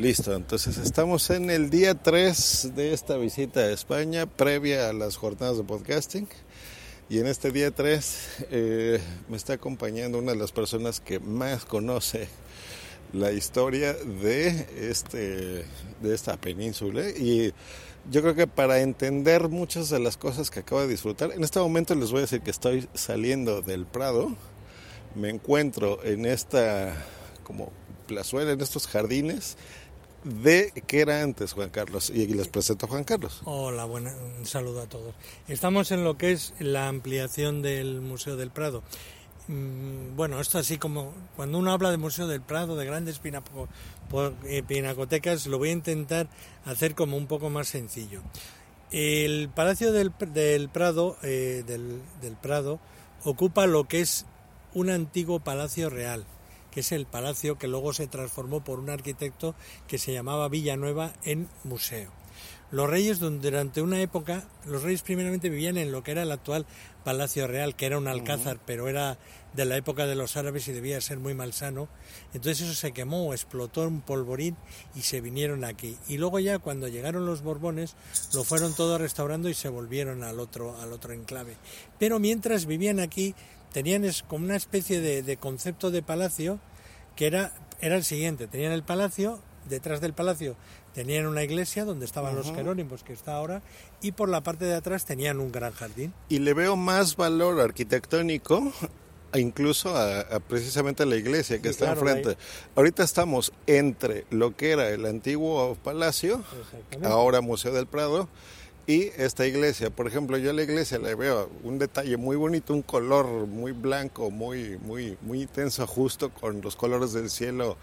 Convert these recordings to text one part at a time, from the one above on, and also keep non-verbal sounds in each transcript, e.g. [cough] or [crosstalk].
Listo, entonces estamos en el día 3 de esta visita a España, previa a las jornadas de podcasting. Y en este día 3 eh, me está acompañando una de las personas que más conoce la historia de, este, de esta península. Y yo creo que para entender muchas de las cosas que acabo de disfrutar, en este momento les voy a decir que estoy saliendo del Prado. Me encuentro en esta como plazuela, en estos jardines de qué era antes Juan Carlos y les presento a Juan Carlos. Hola, buena, un saludo a todos. Estamos en lo que es la ampliación del Museo del Prado. Mm, bueno, esto así como cuando uno habla de Museo del Prado, de grandes eh, pinacotecas, lo voy a intentar hacer como un poco más sencillo. El Palacio del, Prado, eh, del, del Prado ocupa lo que es un antiguo palacio real que es el palacio que luego se transformó por un arquitecto que se llamaba Villanueva en museo. Los reyes durante una época, los reyes primeramente vivían en lo que era el actual Palacio Real, que era un alcázar, pero era de la época de los árabes y debía ser muy malsano. Entonces eso se quemó, explotó un polvorín y se vinieron aquí. Y luego ya cuando llegaron los Borbones, lo fueron todo restaurando y se volvieron al otro, al otro enclave. Pero mientras vivían aquí, tenían como una especie de, concepto de palacio que era, era el siguiente, tenían el palacio, detrás del palacio tenían una iglesia donde estaban los Jerónimos, que está ahora, y por la parte de atrás tenían un gran jardín. Y le veo más valor arquitectónico incluso a, precisamente a la iglesia que está enfrente. Ahorita estamos entre lo que era el antiguo palacio, ahora Museo del Prado, y esta iglesia. Por ejemplo, yo a la iglesia le veo un detalle muy bonito, un color muy blanco, muy, muy, muy intenso, justo con los colores del cielo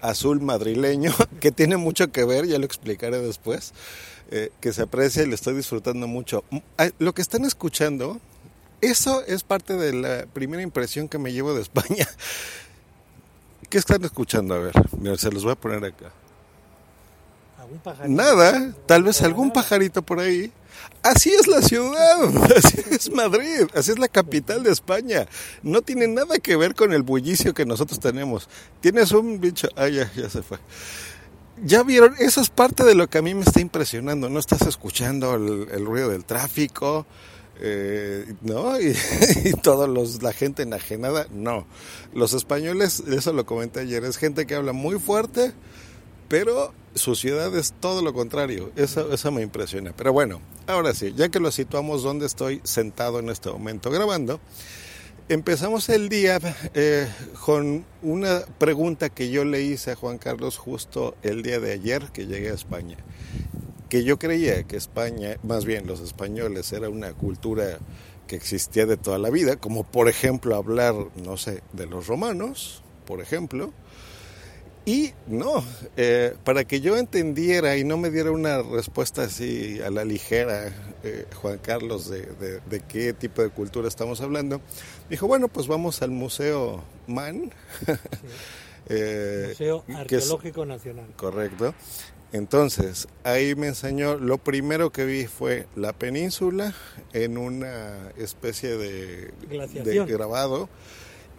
azul madrileño, [laughs] que tiene mucho que ver, ya lo explicaré después, eh, que se aprecia y le estoy disfrutando mucho. Mm, lo que están escuchando, eso es parte de la primera impresión que me llevo de [laughs] España. ¿Qué están escuchando? A ver, mira, se los voy a poner acá. Nada, tal vez algún pajarito por ahí. Así es la ciudad, [laughs] así es Madrid, así es la capital de España. No tiene nada que ver con el bullicio que nosotros tenemos. Tienes un bicho, ah, ya, se fue. Ya vieron, eso es parte de lo que a mí me está impresionando. No estás escuchando el, ruido del tráfico, eh, ¿no? [laughs] Y, y toda la gente enajenada, no. Los españoles, eso lo comenté ayer, es gente que habla muy fuerte, pero su ciudad es todo lo contrario. Eso, eso me impresiona. Pero bueno, ahora sí, ya que lo situamos donde estoy sentado en este momento grabando, empezamos el día eh, con una pregunta que yo le hice a Juan Carlos justo el día de ayer que llegué a España. Que yo creía que España, más bien los españoles, era una cultura que existía de toda la vida, como por ejemplo hablar, no sé, de los romanos, por ejemplo, y no, eh, para que yo entendiera y no me diera una respuesta así a la ligera, eh, Juan Carlos, de, de, qué tipo de cultura estamos hablando, dijo, bueno, pues vamos al Museo MAN. [laughs] eh, Museo Arqueológico Nacional. Correcto. Entonces, ahí me enseñó, lo primero que vi fue la península en una especie de, de grabado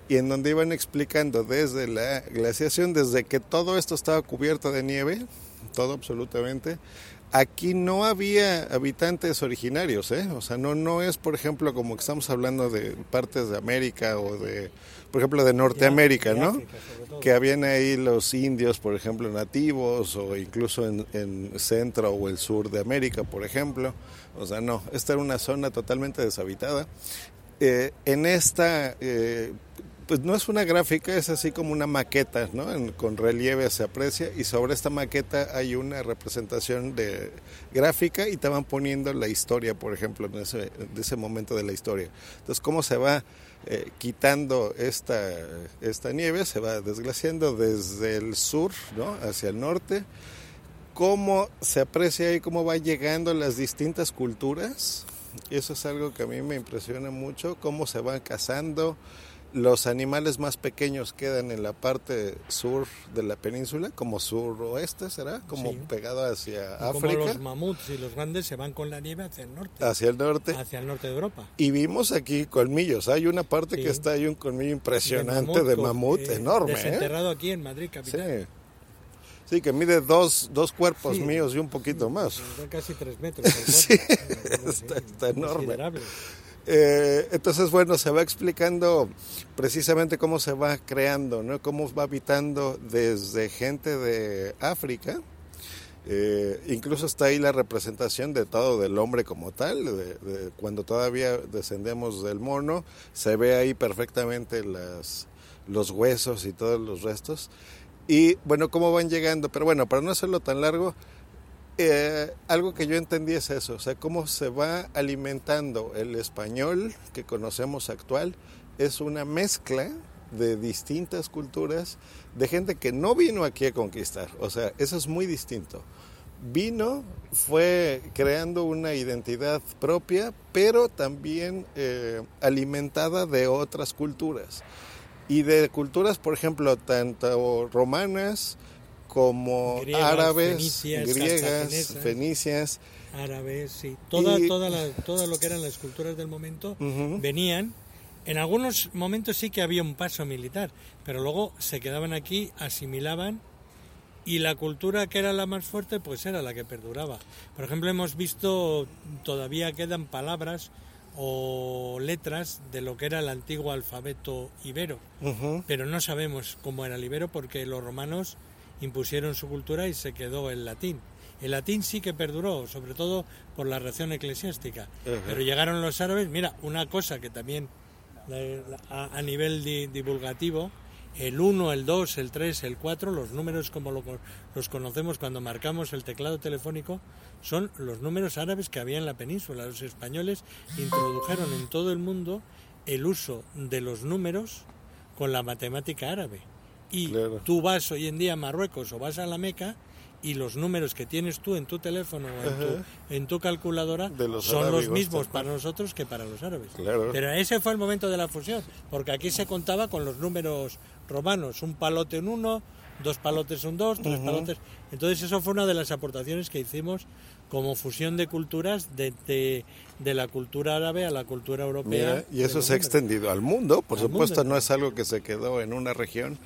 y en donde iban explicando desde la glaciación, desde que todo esto estaba cubierto de nieve, todo absolutamente, aquí no había habitantes originarios, ¿eh? O sea, no, no es, por ejemplo, como que estamos hablando de partes de América o de, por ejemplo, de Norteamérica, ¿no? que habían ahí los indios, por ejemplo, nativos o incluso en, en, centro o el sur de América, por ejemplo. O sea, no, esta era una zona totalmente deshabitada. Eh, en esta... Eh, pues no es una gráfica, es así como una maqueta, ¿no? con relieve se aprecia y sobre esta maqueta hay una representación de gráfica y te van poniendo la historia, por ejemplo, en ese, de ese momento de la historia. Entonces, cómo se va eh, quitando esta, esta nieve, se va desglaciando desde el sur, ¿no? Hacia el norte. Cómo se aprecia ahí, cómo va llegando las distintas culturas. Eso es algo que a mí me impresiona mucho, cómo se van cazando los animales más pequeños quedan en la parte sur de la península, como suroeste será, como pegado hacia África. Como los mamuts y los grandes se van con la nieve hacia el norte. Hacia el norte. Hacia el norte de Europa. Y vimos aquí colmillos. Hay una parte que está, hay un colmillo impresionante de mamut, eh, enorme. ¿eh? Desenterrado aquí en Madrid, capital. Sí. Sí, que mide dos, dos cuerpos míos y un poquito más. Casi tres metros. [laughs] sí, está, está enorme. Eh, entonces, bueno, se va explicando precisamente cómo se va creando, ¿no? cómo va habitando desde gente de África. Eh, incluso está ahí la representación de todo del hombre como tal, de, cuando todavía descendemos del mono, se ve ahí perfectamente los huesos y todos los restos. Y bueno, cómo van llegando, pero bueno, para no hacerlo tan largo, eh, algo que yo entendí es eso, o sea, cómo se va alimentando el español que conocemos actual, es una mezcla de distintas culturas, de gente que no vino aquí a conquistar, o sea, eso es muy distinto. Vino, fue creando una identidad propia, pero también eh, alimentada de otras culturas. Y de culturas, por ejemplo, tanto romanas, como árabes, griegas, fenicias. Árabes, sí. Toda, toda todo lo que eran las culturas del momento venían. En algunos momentos sí que había un paso militar, pero luego se quedaban aquí, asimilaban y la cultura que era la más fuerte pues era la que perduraba. Por ejemplo, hemos visto, todavía quedan palabras o letras de lo que era el antiguo alfabeto ibero, pero no sabemos cómo era el ibero porque los romanos impusieron su cultura y se quedó el latín. El latín sí que perduró, sobre todo por la reacción eclesiástica. Pero llegaron los árabes, mira, una cosa que también a, nivel divulgativo, el 1, el 2, el 3, el 4, los números como los conocemos cuando marcamos el teclado telefónico, son los números árabes que había en la península. Los españoles introdujeron en todo el mundo el uso de los números con la matemática árabe y tú vas hoy en día a Marruecos o vas a la Meca y los números que tienes tú en tu teléfono o en tu, calculadora son los mismos para nosotros que para los árabes. Pero ese fue el momento de la fusión, porque aquí se contaba con los números romanos, un palote en uno, dos palotes en dos, tres palotes. Entonces eso fue una de las aportaciones que hicimos como fusión de culturas de, de, la cultura árabe a la cultura europea. y eso se ha extendido al mundo, por supuesto no es algo que se quedó en una región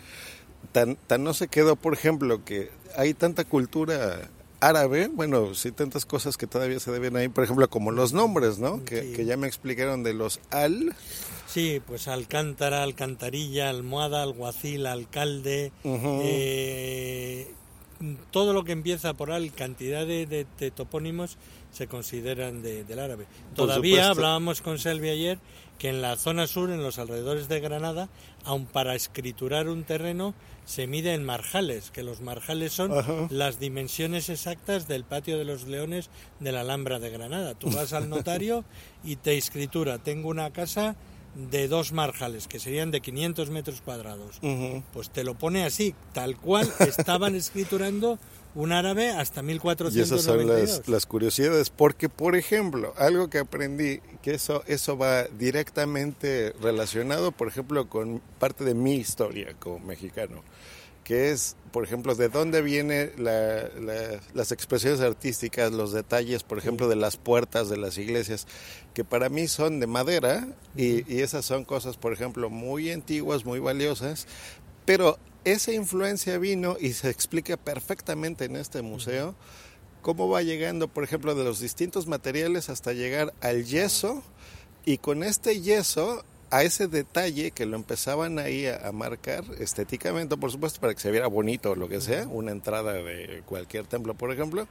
tan, no se quedó, por ejemplo, que hay tanta cultura árabe, bueno, sí, tantas cosas que todavía se deben ahí, por ejemplo, como los nombres, ¿no? Que, ya me explicaron de los al. Sí, pues alcántara, alcantarilla, almohada, alguacil, alcalde, eh, todo lo que empieza por al, cantidad de, topónimos se consideran del árabe. Todavía hablábamos con Selvi ayer que en la zona sur, en los alrededores de Granada, aun para escriturar un terreno, se mide en marjales, que los marjales son las dimensiones exactas del patio de los leones de la Alhambra de Granada. Tú vas al notario y te escritura, tengo una casa de dos marjales, que serían de 500 metros cuadrados. Pues te lo pone así, tal cual estaban escriturando un árabe hasta 1492. Y esas son las, las, curiosidades, porque por ejemplo, algo que aprendí, que eso, eso va directamente relacionado, por ejemplo, con parte de mi historia como mexicano, que es, por ejemplo, de dónde vienen las expresiones artísticas, los detalles, por ejemplo, de las puertas de las iglesias, que para mí son de madera y, y esas son cosas, por ejemplo, muy antiguas, muy valiosas, pero esa influencia vino y se explica perfectamente en este museo cómo va llegando, por ejemplo, de los distintos materiales hasta llegar al yeso y con este yeso a ese detalle que lo empezaban ahí a, marcar estéticamente, por supuesto, para que se viera bonito o lo que sea, una entrada de cualquier templo, por ejemplo.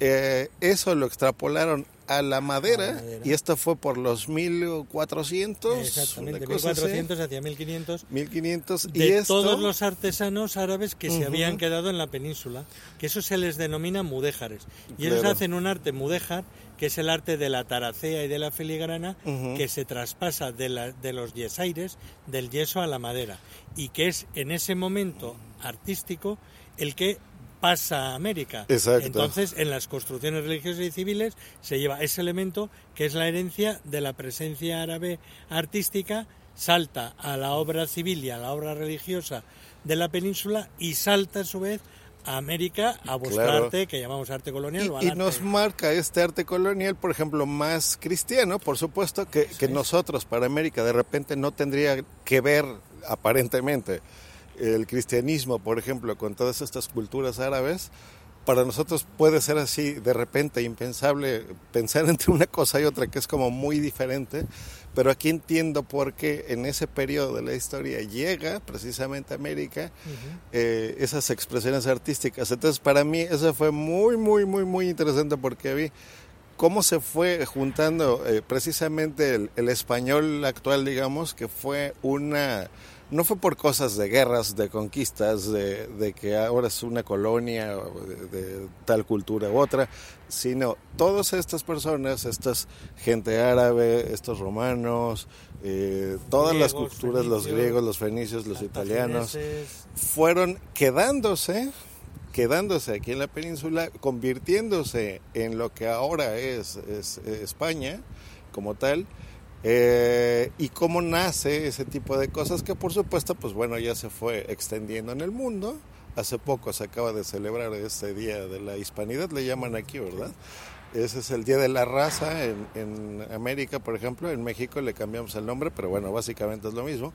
Eh, eso lo extrapolaron a la, madera, y esto fue por los 1400 exactamente 1400 hacia 1500 1500 de y esto, todos los artesanos árabes que se habían quedado en la península que eso se les denomina mudéjares. Y ellos hacen un arte mudéjar que es el arte de la taracea y de la filigrana que se traspasa de, la, de los yesaires del yeso a la madera. Y que es en ese momento artístico el que pasa a América. Entonces, en las construcciones religiosas y civiles se lleva ese elemento que es la herencia de la presencia árabe artística, salta a la obra civil y a la obra religiosa de la península y salta a su vez a América a buscar arte que llamamos arte colonial. Y, nos marca este arte colonial, por ejemplo, más cristiano, por supuesto, que, que nosotros para América de repente no tendría que ver aparentemente el cristianismo, por ejemplo, con todas estas culturas árabes, para nosotros puede ser así de repente impensable pensar [laughs] entre una cosa y otra que es como muy diferente, pero aquí entiendo por qué en ese periodo de la historia llega precisamente a América eh, esas expresiones artísticas. Entonces para mí eso fue muy, muy, muy, muy interesante porque vi cómo se fue juntando eh, precisamente el español actual, digamos, que fue una no fue por cosas de guerras, de conquistas, de, que ahora es una colonia de, tal cultura u otra, sino todas estas personas, estas gente árabe, estos romanos, eh, todas las culturas, los griegos, los fenicios, los italianos, fueron quedándose quedándose aquí en la península, convirtiéndose en lo que ahora es España como tal, eh, y cómo nace ese tipo de cosas que por supuesto, pues bueno, ya se fue extendiendo en el mundo. Hace poco se acaba de celebrar este Día de la Hispanidad, le llaman aquí, ¿verdad? Ese es el Día de la Raza en, en América, por ejemplo. En México le cambiamos el nombre, pero bueno, básicamente es lo mismo.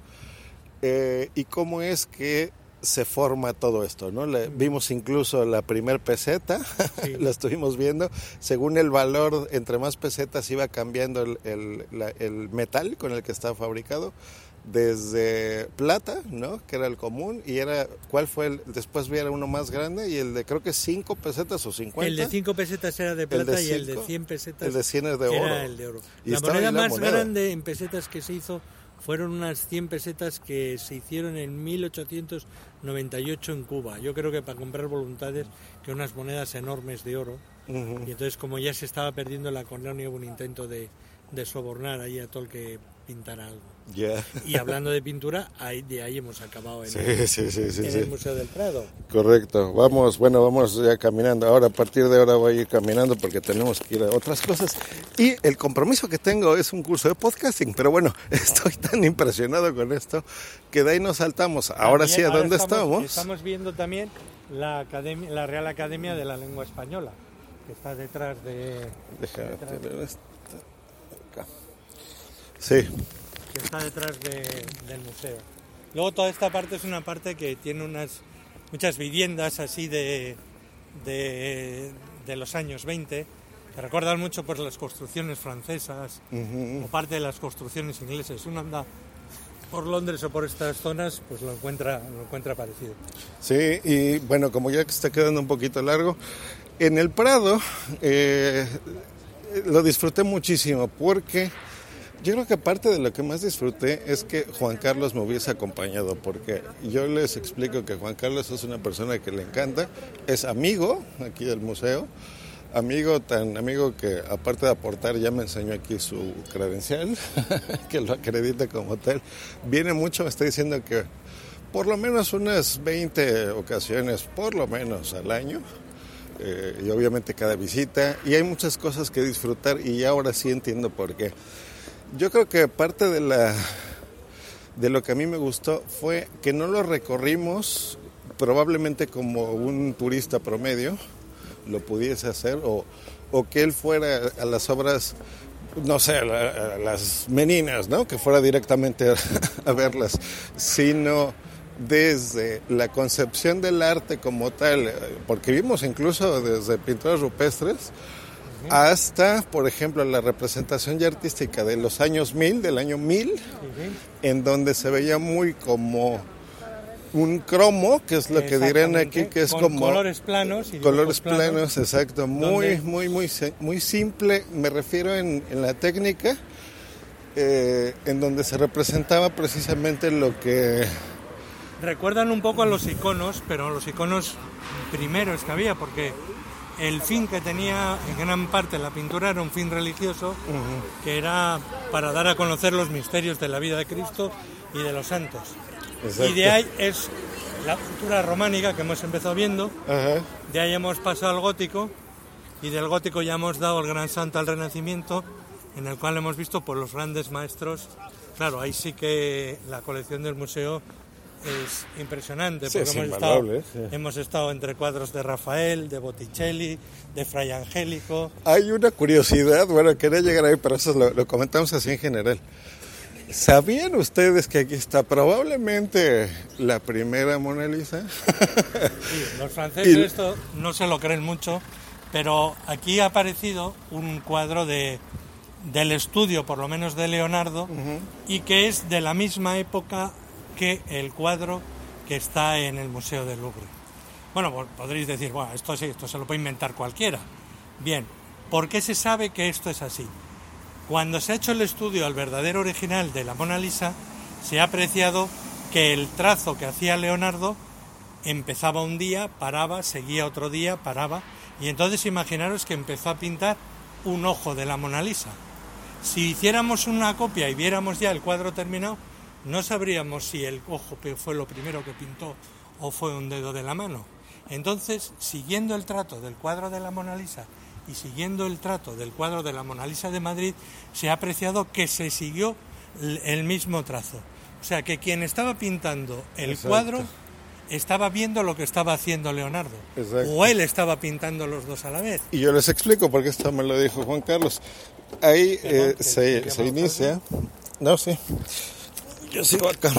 Eh, y cómo es que se forma todo esto, ¿no? Le, vimos incluso la primer peseta, [laughs] la estuvimos viendo, según el valor, entre más pesetas iba cambiando el, el, metal con el que estaba fabricado, desde plata, ¿no? Que era el común, y era, ¿cuál fue el? Después era uno más grande, y el de creo que 5 pesetas o 50. El de 5 pesetas era de plata y el de 100 pesetas el de 100 es de oro. era el de oro. la moneda más grande en pesetas que se hizo fueron unas 100 pesetas que se hicieron en 1898 en Cuba. Yo creo que para comprar voluntades, que unas monedas enormes de oro. Y entonces, como ya se estaba perdiendo la colonia, hubo un intento de, de sobornar ahí a todo el que pintara algo. Y hablando de pintura, ahí, de ahí hemos acabado en, el, Museo del Prado. Correcto. Vamos, bueno, vamos ya caminando. Ahora, a partir de ahora voy a ir caminando porque tenemos que ir a otras cosas. Y el compromiso que tengo es un curso de podcasting. Pero bueno, [laughs] estoy tan impresionado con esto que de ahí nos saltamos. Ahora sí, ¿a dónde estamos, estamos? viendo también la, Academia, la Real Academia de la Lengua Española, que está detrás de... Sí que está detrás del museo. Luego toda esta parte es una parte que tiene unas muchas viviendas así de, de, los años 20 que recuerdan mucho pues las construcciones francesas o parte de las construcciones inglesas. Uno anda por Londres o por estas zonas, pues lo encuentra, lo encuentra parecido. Sí, y bueno, como ya que está quedando un poquito largo, en el Prado eh, lo disfruté muchísimo porque yo creo que parte de lo que más disfruté es que Juan Carlos me hubiese acompañado, porque yo les explico que Juan Carlos es una persona que le encanta, es amigo aquí del museo, amigo tan amigo que aparte de aportar ya me enseñó aquí su credencial, [laughs] que lo acredita como tal. Viene mucho, me está diciendo que por lo menos unas 20 ocasiones, por lo menos al año, eh, y obviamente cada visita, y hay muchas cosas que disfrutar y ahora sí entiendo por qué. Yo creo que parte de la de lo que a mí me gustó fue que no lo recorrimos probablemente como un turista promedio lo pudiese hacer o, que él fuera a las obras no sé, a, las meninas, ¿no? Que fuera directamente [laughs] a, verlas, sino desde la concepción del arte como tal, porque vimos incluso desde pinturas rupestres hasta, por ejemplo, la representación ya artística de los años 1000, del año 1000, en donde se veía muy como un cromo, que es lo que dirán aquí, que es como colores planos. Y colores planos, exacto, muy, muy, muy, muy simple. Me refiero en, en la técnica, eh, en donde se representaba precisamente lo que recuerdan un poco a los iconos, pero los iconos primeros que había, porque el fin que tenía en gran parte la pintura era un fin religioso, que era para dar a conocer los misterios de la vida de Cristo y de los santos. Y de ahí es la pintura románica que hemos empezado viendo, de ahí hemos pasado al gótico, y del gótico ya hemos dado el gran salto al renacimiento, en el cual hemos visto por los grandes maestros. Claro, ahí sí que la colección del museo es impresionante, porque hemos, estado, hemos estado entre cuadros de Rafael, de Botticelli, de Fray Angélico. Hay una curiosidad, bueno, quería llegar ahí, pero eso lo, comentamos así en general. ¿Sabían ustedes que aquí está probablemente la primera Mona Lisa? los [laughs] franceses esto no se lo creen mucho, pero aquí ha aparecido un cuadro de, del estudio, por lo menos de Leonardo, y que es de la misma época que el cuadro que está en el Museo del Louvre. Bueno, podréis decir, bueno, esto, esto se lo puede inventar cualquiera. Bien, ¿por qué se sabe que esto es así? Cuando se ha hecho el estudio al verdadero original de la Mona Lisa, se ha apreciado que el trazo que hacía Leonardo empezaba un día, paraba, seguía otro día, paraba, y entonces imaginaros que empezó a pintar un ojo de la Mona Lisa. Si hiciéramos una copia y viéramos ya el cuadro terminado, no sabríamos si el ojo fue lo primero que pintó o fue un dedo de la mano. Entonces, siguiendo el trato del cuadro de la Mona Lisa y siguiendo el trato del cuadro de la Mona Lisa de Madrid, se ha apreciado que se siguió el mismo trazo. O sea, que quien estaba pintando el cuadro estaba viendo lo que estaba haciendo Leonardo. O él estaba pintando los dos a la vez. Y yo les explico, porque esto me lo dijo Juan Carlos. Ahí eh, se, se inicia... No, sí. Yo sigo acá.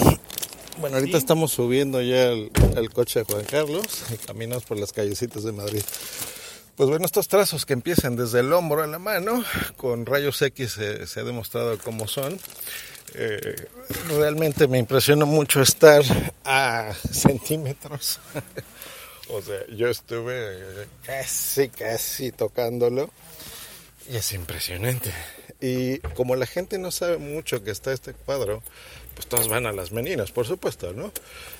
Bueno, ahorita estamos subiendo ya el, coche de Juan Carlos y caminamos por las callecitas de Madrid. Pues bueno, estos trazos que empiezan desde el hombro a la mano, con rayos X se, ha demostrado cómo son. Eh, realmente me impresionó mucho estar a centímetros. [laughs] o sea, yo estuve casi, casi tocándolo. Y es impresionante. Y como la gente no sabe mucho que está este cuadro, pues todas van a las meninas, por supuesto, ¿no?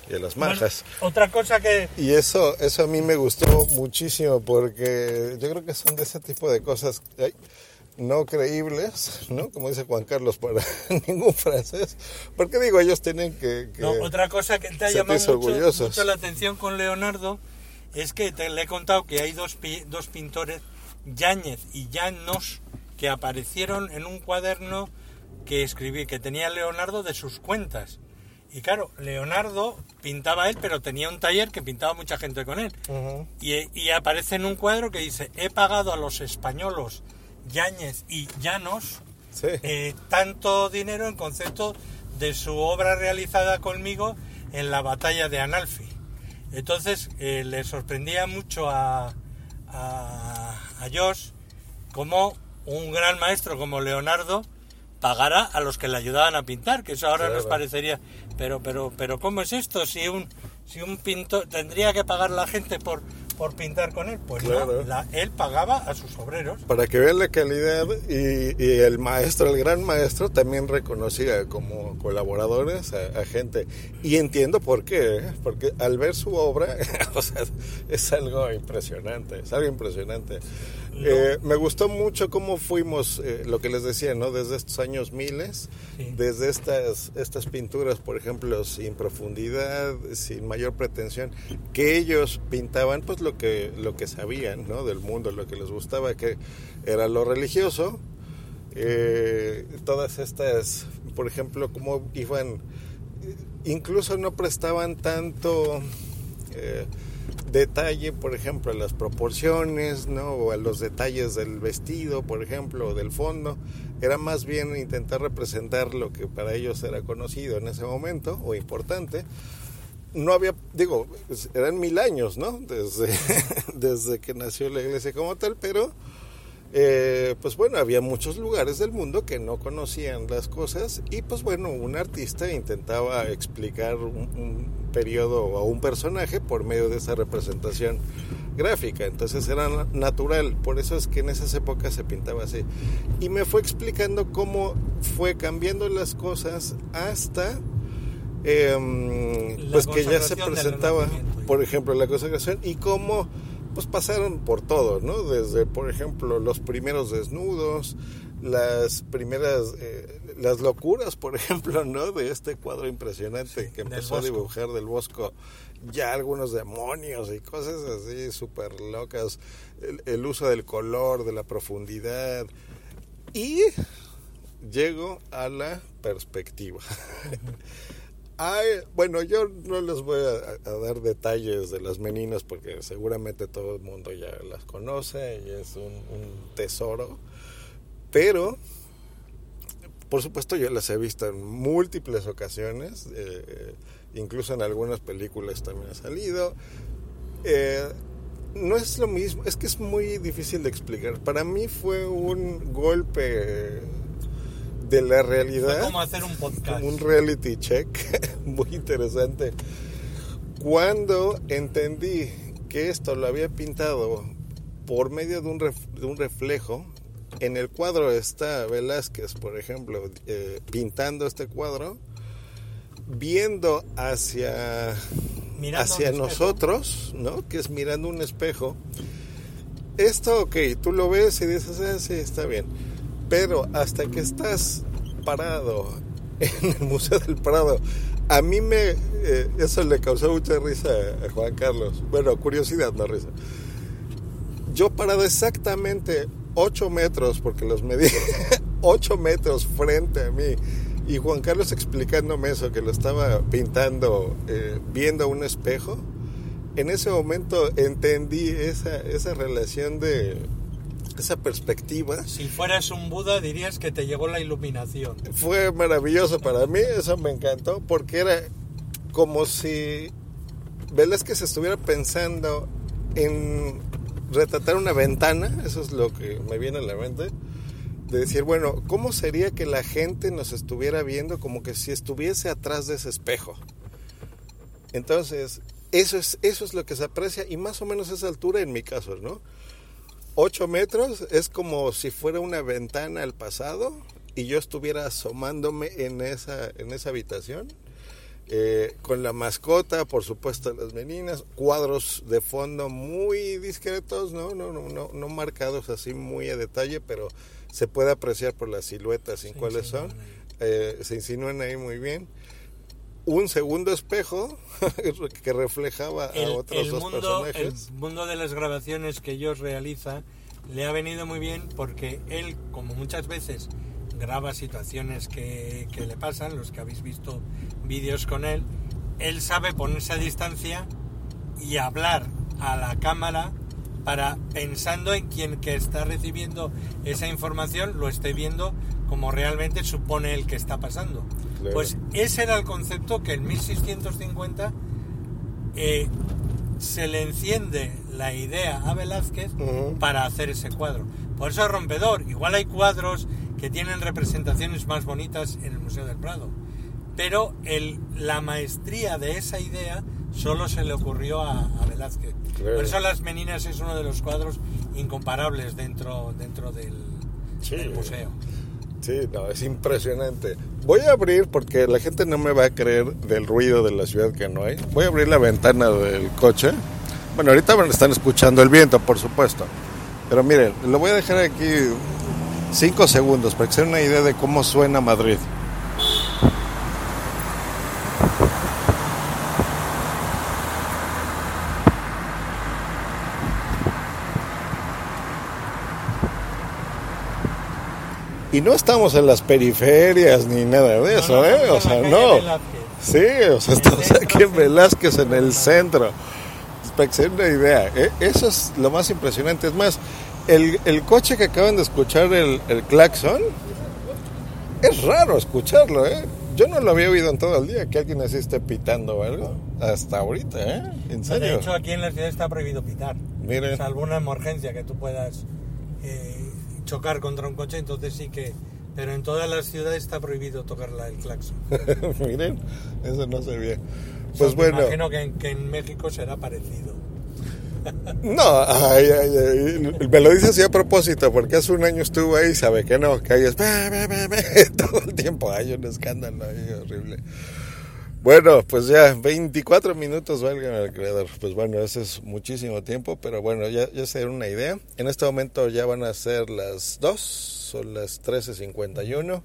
Y a las majas. otra cosa que... Y eso, eso a mí me gustó muchísimo porque yo creo que son de ese tipo de cosas no creíbles, ¿no? Como dice Juan Carlos, para [laughs] ningún francés. Porque digo, ellos tienen que... no, otra cosa que te ha llamado mucho, la atención con Leonardo es que te, le he contado que hay dos, dos pintores, Yáñez y Llanos, que aparecieron en un cuaderno que escribí, que tenía Leonardo de sus cuentas. Y claro, Leonardo pintaba él, pero tenía un taller que pintaba mucha gente con él. y, aparece en un cuadro que dice, he pagado a los españolos Yáñez y Llanos eh, tanto dinero en concepto de su obra realizada conmigo en la batalla de Analfi. Entonces eh, le sorprendía mucho a, a, a Josh como un gran maestro como Leonardo pagara a los que le ayudaban a pintar, que eso ahora nos parecería, pero pero pero ¿cómo es esto? Si un si un pintor tendría que pagar la gente por por pintar con él, pues no, él pagaba a sus obreros. Para que vean la calidad y, el maestro, el gran maestro, también reconocía como colaboradores a, gente. Y entiendo por qué, ¿eh? porque al ver su obra, [laughs] o sea, es algo impresionante, es algo impresionante. Eh, me gustó mucho cómo fuimos, eh, lo que les decía, ¿no? Desde estos años miles, desde estas, estas pinturas, por ejemplo, sin profundidad, sin mayor pretensión, que ellos pintaban, pues lo que, lo que sabían, ¿no? Del mundo, lo que les gustaba, que era lo religioso. Eh, todas estas, por ejemplo, cómo iban, incluso no prestaban tanto detalle, por ejemplo, a las proporciones, ¿no? O a los detalles del vestido, por ejemplo, o del fondo. Era más bien intentar representar lo que para ellos era conocido en ese momento o importante. No había, digo, eran mil años, ¿no? Desde, [laughs] desde que nació la iglesia como tal, pero eh, pues bueno, había muchos lugares del mundo que no conocían las cosas y pues bueno, un artista intentaba explicar un, un periodo o un personaje por medio de esa representación gráfica, entonces era natural, por eso es que en esas épocas se pintaba así. Y me fue explicando cómo fue cambiando las cosas hasta eh, pues que ya se presentaba, por ejemplo, la consagración y cómo pues pasaron por todo, ¿no? Desde, por ejemplo, los primeros desnudos, las primeras, eh, las locuras, por [laughs] ejemplo, ¿no? De este cuadro impresionante que empezó a dibujar del Bosco, ya algunos demonios y cosas así súper locas, el, el uso del color, de la profundidad, y llego a la perspectiva. [laughs] Bueno, yo no les voy a, dar detalles de las meninas porque seguramente todo el mundo ya las conoce y es un, un tesoro. Pero, por supuesto, yo las he visto en múltiples ocasiones, eh, incluso en algunas películas también ha salido. Eh, no es lo mismo, es que es muy difícil de explicar. Para mí fue un golpe de la realidad. Fue como hacer un podcast. Un reality check [laughs] muy interesante. Cuando entendí que esto lo había pintado por medio de un, ref, de un reflejo, en el cuadro está Velázquez, por ejemplo, eh, pintando este cuadro, viendo hacia, hacia nosotros, ¿no? Que es mirando un espejo. Esto, ok, tú lo ves y dices, ah, sí, está bien pero hasta que estás parado [laughs] en el Museo del Prado, a mí me eh, eso le causó mucha risa a Juan Carlos. Bueno, curiosidad, no risa. Yo parado exactamente 8 metros, porque los medí [laughs] 8 metros frente a mí, y Juan Carlos explicándome eso, que lo estaba pintando, eh, viendo un espejo. En ese momento entendí esa, esa relación de, esa perspectiva. Si fueras un Buda dirías que te llegó la iluminación. Fue maravilloso para mí, eso me encantó, porque era como si Velázquez estuviera pensando en retratar una ventana, eso es lo que me viene a la mente, de decir, bueno, ¿cómo sería que la gente nos estuviera viendo como que si estuviese atrás de ese espejo? Entonces, eso es, eso es lo que se aprecia y más o menos esa altura en mi caso, ¿no? 8 metros es como si fuera una ventana al pasado y yo estuviera asomándome en esa, en esa habitación. Eh, con la mascota, por supuesto, las meninas, cuadros de fondo muy discretos, ¿no? No, no, no, no marcados así muy a detalle, pero se puede apreciar por las siluetas y cuáles son. Eh, se insinúan ahí muy bien un segundo espejo [laughs] que reflejaba el, a otros el dos mundo, personajes. El mundo de las grabaciones que ellos realiza le ha venido muy bien porque él, como muchas veces graba situaciones que, que le pasan, los que habéis visto vídeos con él, él sabe ponerse a distancia y hablar a la cámara para pensando en quien que está recibiendo esa información lo esté viendo como realmente supone el que está pasando. Claro. Pues ese era el concepto que en 1650 eh, se le enciende la idea a Velázquez Ujú. para hacer ese cuadro. Por eso es rompedor. Igual hay cuadros que tienen representaciones más bonitas en el Museo del Prado. Pero el, la maestría de esa idea solo se le ocurrió a, a Velázquez. Claro. Por eso Las Meninas es uno de los cuadros incomparables dentro, dentro del, Sí. del museo. Sí, no, es impresionante. Voy a abrir porque la gente no me va a creer del ruido de la ciudad que no hay. Voy a abrir la ventana del coche. Bueno, ahorita están escuchando el viento, por supuesto. Pero miren, lo voy a dejar aquí cinco segundos para que se den una idea de cómo suena Madrid. Y no estamos en las periferias ni nada de eso, no, ¿eh? O sea, no. Sí, o sea, estamos aquí en. Velázquez, en el centro. Para que se den una idea, ¿eh? eso es lo más impresionante. Es más, el, el coche que acaban de escuchar, el, el claxon, es raro escucharlo, ¿eh? Yo no lo había oído en todo el día, que alguien así esté pitando o algo. Hasta ahorita, ¿eh? En De serio. hecho, aquí en la ciudad está prohibido pitar. Miren. Salvo una emergencia que tú puedas eh, chocar contra un coche, entonces sí que... Pero en todas las ciudades está prohibido tocar la- el claxon. [laughs] Miren, eso no se ve. O sea, Pues me bueno, imagino que en, que en México será parecido. [laughs] no, ay, ay, ay, me lo dice así a propósito, porque hace un año estuvo ahí sabe que no, que ahí es [laughs] todo el tiempo, hay un escándalo ahí horrible. Bueno, pues ya 24 minutos valga el creador. Pues bueno, ese es muchísimo tiempo, pero bueno, ya, ya se dieron una idea. En este momento ya van a ser las 2, son las 13.51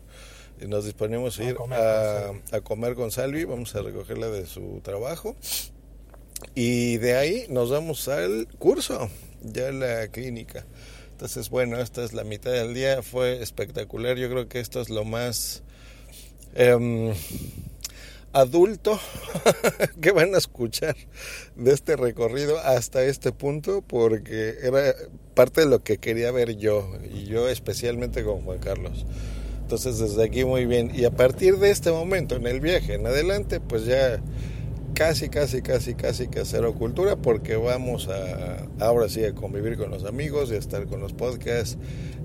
y nos disponemos a A ir comer a, con a comer con Salvi. Vamos a recogerla de su trabajo. Y de ahí nos vamos al curso, ya la clínica. Entonces, bueno, esta es la mitad del día, fue espectacular. Yo creo que esto es lo más em, adulto que van a escuchar de este recorrido hasta este punto, porque era parte de lo que quería ver yo, y yo especialmente con Juan Carlos. Entonces, desde aquí muy bien. Y a partir de este momento, en el viaje en adelante, pues ya casi, casi, casi, casi que cero cultura porque vamos a ahora sí a convivir con los amigos y a estar con los podcasts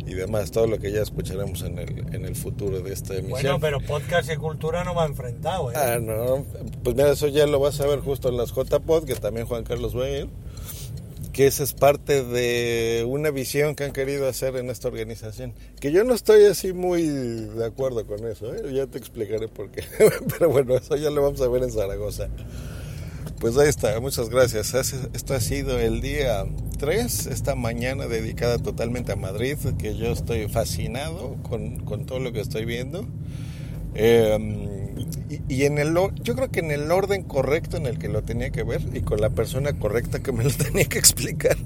y demás, todo lo que ya escucharemos en el, en el futuro de esta emisión. Bueno, pero podcast y cultura no va enfrentado, ¿eh? Ah, no, pues mira, eso ya lo vas a ver justo en las JPod, que también Juan Carlos va a ir, que esa es parte de una visión que han querido hacer en esta organización, que yo no estoy así muy de acuerdo con eso, ¿eh? ya te explicaré por qué, [laughs] pero bueno, eso ya lo vamos a ver en Zaragoza. Pues ahí está, muchas gracias. Esto ha sido el día 3, esta mañana dedicada totalmente a Madrid, que yo estoy fascinado con, con todo lo que estoy viendo. Eh, y, y en el, yo creo que en el orden correcto en el que lo tenía que ver y con la persona correcta que me lo [laughs] tenía que explicar,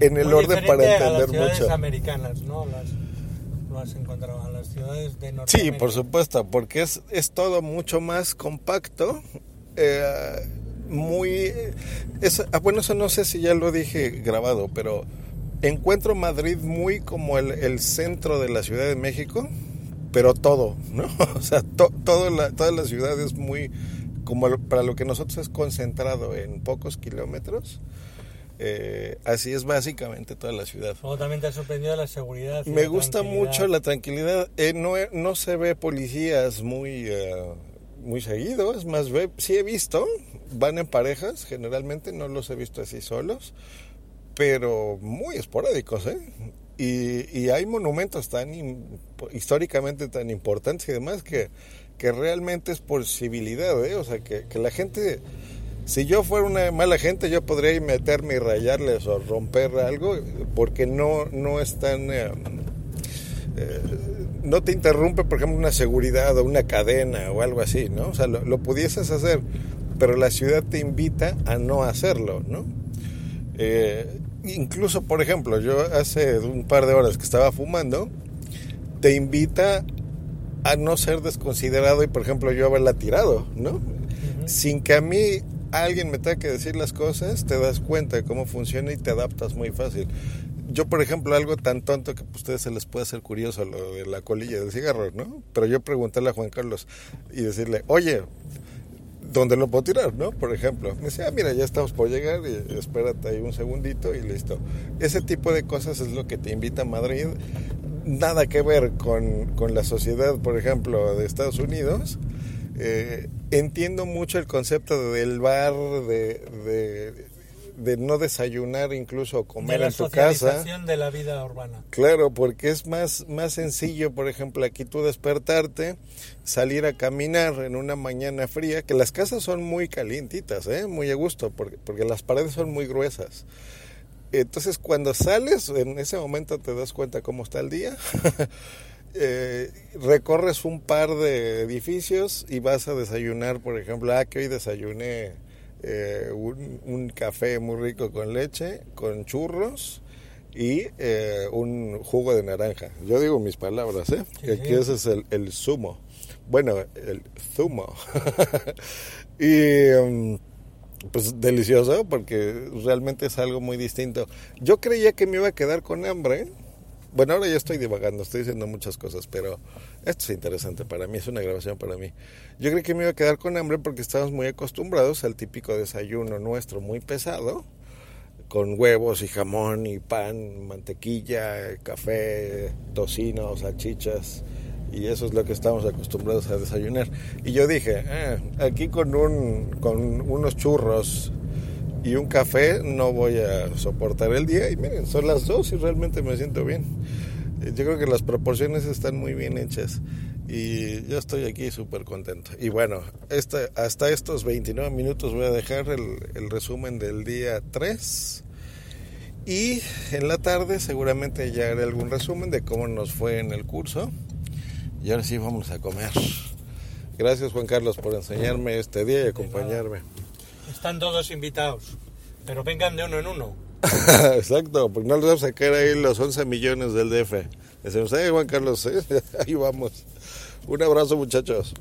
en el Muy orden para diferente a las entender mucho. americanas, ¿no? Las, lo has encontrado en las ciudades de Sí, Norteamérica. por supuesto, porque es, es todo mucho más compacto. eh, muy. es- ah, bueno, eso no sé si ya lo dije grabado, pero encuentro Madrid muy como el, el centro de la Ciudad de México, pero todo, ¿no? [laughs] O sea, to- todo la, toda la ciudad es muy. como para lo que nosotros es concentrado en pocos kilómetros. eh, así es básicamente toda la ciudad. Luego también te ha sorprendido la seguridad. Me la gusta mucho la tranquilidad. Eh, no, he- no se ve policías muy, eh, muy seguido. Es más, ve, sí he visto. Van en parejas, generalmente no los he visto así solos. Pero muy esporádicos, ¿eh? Y, hay monumentos tan históricamente tan importantes y demás que, que realmente es por civilidad, ¿eh? O sea, que, la gente si yo fuera una mala gente, yo podría meterme y rayarles o romper algo, porque no, no es tan... eh, eh, no te interrumpe, por ejemplo, una seguridad o una cadena o algo así, ¿no? O sea, lo, lo pudieses hacer, pero la ciudad te invita a no hacerlo, ¿no? Eh, incluso, por ejemplo, yo hace un par de horas que estaba fumando, te invita a no ser desconsiderado y, por ejemplo, yo haberla tirado, ¿no? Sin que a mí alguien me tenga que decir las cosas, te das cuenta de cómo funciona y te adaptas muy fácil. Yo, por ejemplo, algo tan tonto que a ustedes se les puede hacer curioso lo de la colilla del cigarro, ¿no? Pero yo preguntarle a Juan Carlos y decirle, oye, ¿dónde lo puedo tirar, no? Por ejemplo, me decía, ah, mira, ya estamos por llegar y espérate ahí un segundito y listo. Ese tipo de cosas es lo que te invita a Madrid. Nada que ver con, con la sociedad, por ejemplo, de Estados Unidos. Eh, entiendo mucho el concepto del bar, de, de, de no desayunar incluso o de comer la en tu casa. de la vida urbana. Claro, porque es más, más sencillo, por ejemplo, aquí tú despertarte, salir a caminar en una mañana fría, que las casas son muy calientitas, ¿eh? muy a gusto, porque, porque las paredes son muy gruesas. Entonces, cuando sales, en ese momento te das cuenta cómo está el día. [laughs] Eh, recorres un par de edificios y vas a desayunar, por ejemplo, ah, que hoy desayuné eh, un, un café muy rico con leche, con churros y eh, un jugo de naranja. Yo digo mis palabras, ¿eh? Sí, Aquí sí. ese es el, el zumo. Bueno, el zumo. [laughs] y um, pues delicioso porque realmente es algo muy distinto. Yo creía que me iba a quedar con hambre. Bueno, ahora ya estoy divagando, estoy diciendo muchas cosas, pero esto es interesante para mí, es una grabación para mí. Yo creí que me iba a quedar con hambre porque estamos muy acostumbrados al típico desayuno nuestro muy pesado, con huevos y jamón y pan, mantequilla, café, tocino, salchichas. Y eso es lo que estamos acostumbrados a desayunar. Y yo dije, ah, aquí con, un, con unos churros y un café no voy a soportar el día. Y miren, son las dos y realmente me siento bien. Yo creo que las proporciones están muy bien hechas y yo estoy aquí súper contento. Y bueno, este, hasta estos 29 minutos voy a dejar el, el, resumen del día 3 y en la tarde seguramente ya haré algún resumen de cómo nos fue en el curso. Y ahora sí vamos a comer. Gracias Juan Carlos por enseñarme este día y acompañarme. Están todos invitados, pero vengan de uno en uno. [laughs] Exacto, porque no les vamos a sacar ahí los 11 millones del DF. Decimos, eh, Juan Carlos, [laughs] ahí vamos. Un abrazo muchachos.